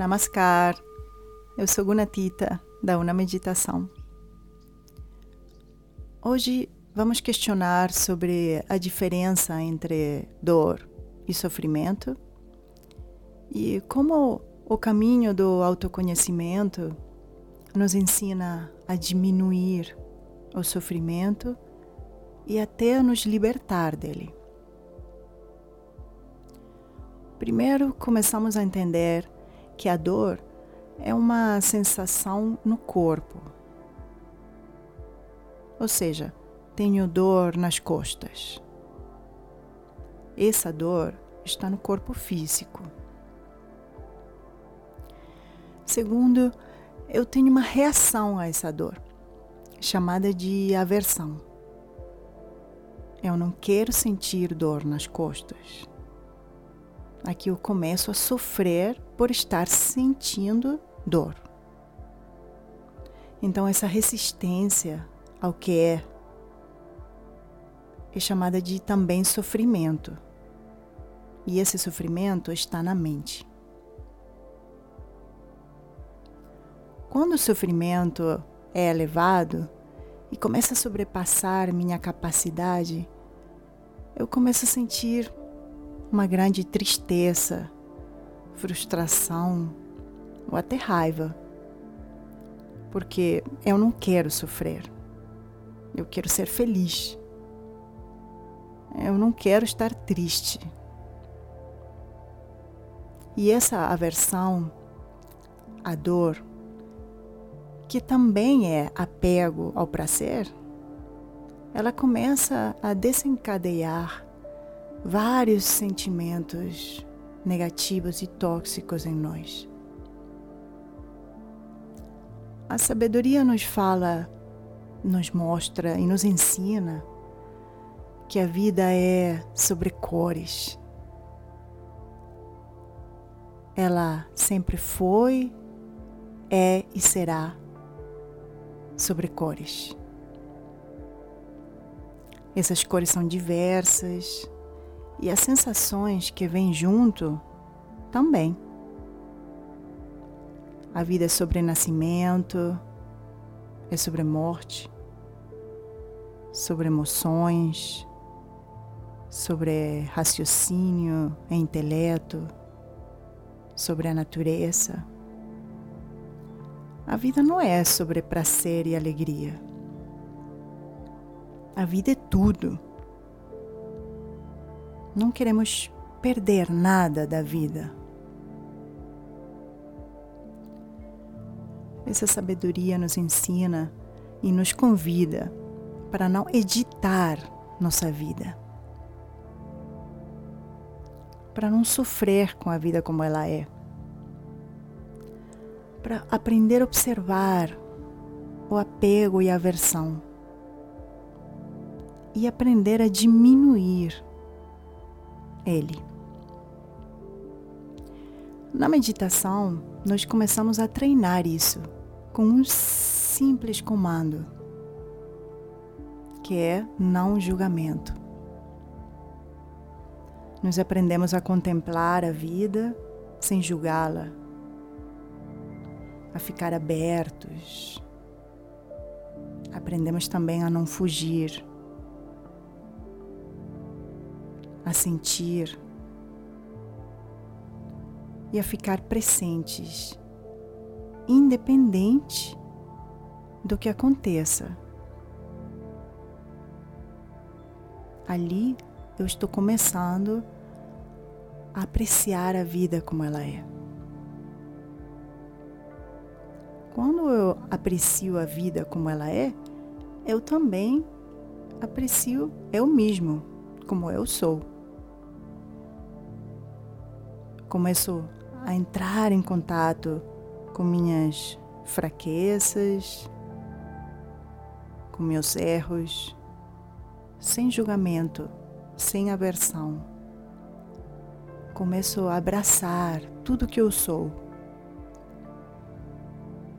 Namaskar. Eu sou Gunatita da Una Meditação. Hoje vamos questionar sobre a diferença entre dor e sofrimento e como o caminho do autoconhecimento nos ensina a diminuir o sofrimento e até nos libertar dele. Primeiro, começamos a entender que a dor é uma sensação no corpo. Ou seja, tenho dor nas costas. Essa dor está no corpo físico. Segundo, eu tenho uma reação a essa dor, chamada de aversão. Eu não quero sentir dor nas costas. Aqui eu começo a sofrer por estar sentindo dor. Então, essa resistência ao que é é chamada de também sofrimento. E esse sofrimento está na mente. Quando o sofrimento é elevado e começa a sobrepassar minha capacidade, eu começo a sentir uma grande tristeza, frustração ou até raiva. Porque eu não quero sofrer. Eu quero ser feliz. Eu não quero estar triste. E essa aversão à dor, que também é apego ao prazer, ela começa a desencadear vários sentimentos negativos e tóxicos em nós. A sabedoria nos fala, nos mostra e nos ensina que a vida é sobre cores. Ela sempre foi, é e será sobre cores. Essas cores são diversas, e as sensações que vêm junto também. A vida é sobre nascimento, é sobre morte, sobre emoções, sobre raciocínio e intelecto, sobre a natureza. A vida não é sobre prazer e alegria. A vida é tudo. Não queremos perder nada da vida. Essa sabedoria nos ensina e nos convida para não editar nossa vida, para não sofrer com a vida como ela é, para aprender a observar o apego e a aversão. E aprender a diminuir ele. Na meditação, nós começamos a treinar isso com um simples comando, que é não julgamento. Nós aprendemos a contemplar a vida sem julgá-la, a ficar abertos. Aprendemos também a não fugir a sentir e a ficar presentes, independente do que aconteça. Ali eu estou começando a apreciar a vida como ela é. Quando eu aprecio a vida como ela é, eu também aprecio eu mesmo como eu sou. Começo a entrar em contato com minhas fraquezas, com meus erros, sem julgamento, sem aversão. Começo a abraçar tudo que eu sou.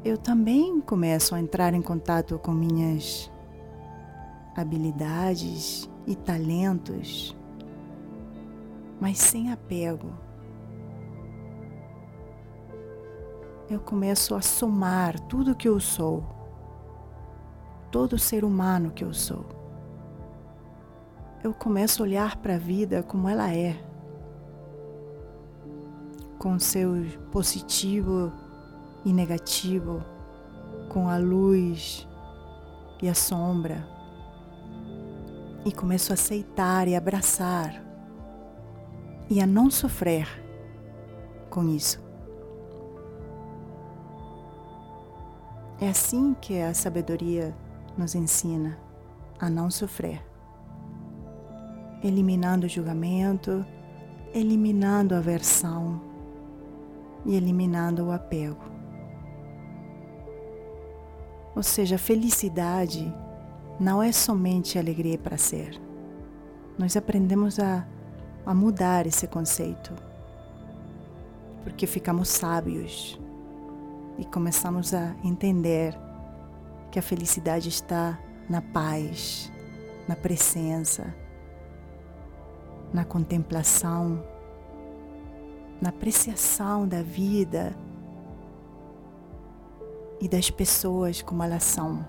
Eu também começo a entrar em contato com minhas habilidades e talentos, mas sem apego eu começo a somar tudo que eu sou, todo ser humano que eu sou. Eu começo a olhar para a vida como ela é, com seu positivo e negativo, com a luz e a sombra, e começo a aceitar e abraçar e a não sofrer com isso. É assim que a sabedoria nos ensina a não sofrer, eliminando o julgamento, eliminando a aversão e eliminando o apego. Ou seja, felicidade não é somente alegria para ser. Nós aprendemos a a mudar esse conceito, porque ficamos sábios e começamos a entender que a felicidade está na paz, na presença, na contemplação, na apreciação da vida e das pessoas como elas são.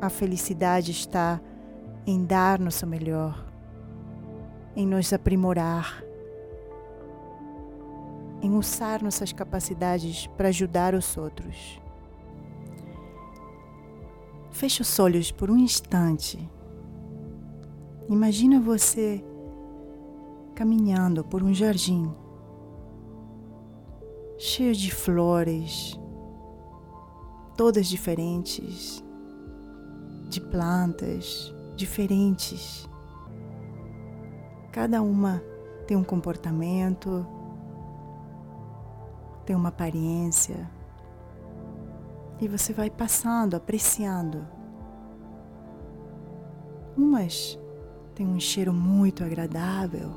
A felicidade está em dar nosso melhor, em nos aprimorar, em usar nossas capacidades para ajudar os outros. Feche os olhos por um instante. Imagina você caminhando por um jardim cheio de flores, todas diferentes, de plantas, diferentes. Cada uma tem um comportamento, tem uma aparência. E você vai passando, apreciando. Umas têm um cheiro muito agradável.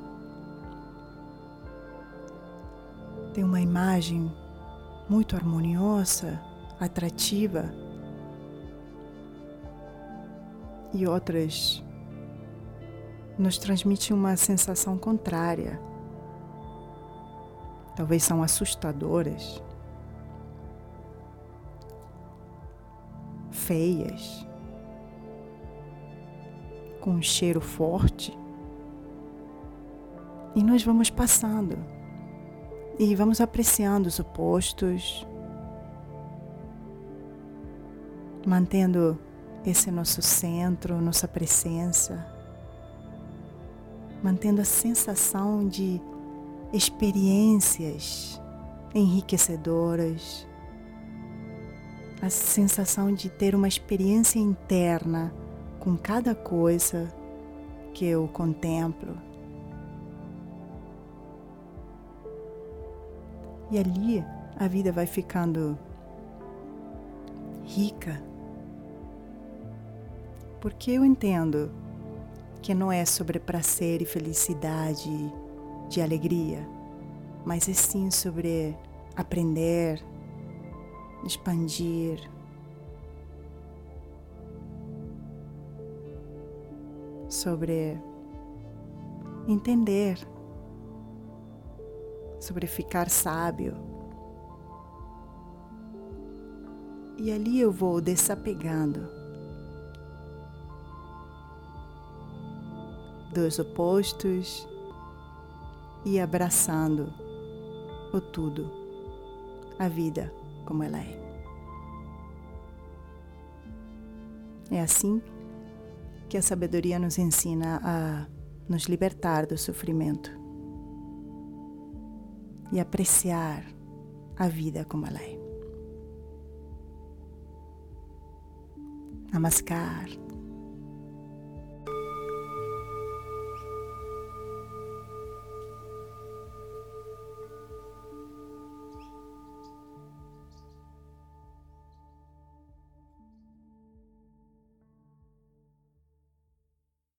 Tem uma imagem muito harmoniosa, atrativa e outras nos transmitem uma sensação contrária. Talvez são assustadoras, feias, com um cheiro forte. E nós vamos passando e vamos apreciando os opostos, mantendo esse nosso centro, nossa presença, mantendo a sensação de experiências enriquecedoras, a sensação de ter uma experiência interna com cada coisa que eu contemplo. E ali a vida vai ficando rica porque eu entendo que não é sobre prazer e felicidade, de alegria, mas é sim sobre aprender, expandir, sobre entender, sobre ficar sábio. E ali eu vou desapegando dos opostos e abraçando o tudo, a vida como ela é. É assim que a sabedoria nos ensina a nos libertar do sofrimento e apreciar a vida como ela é. Namaskar.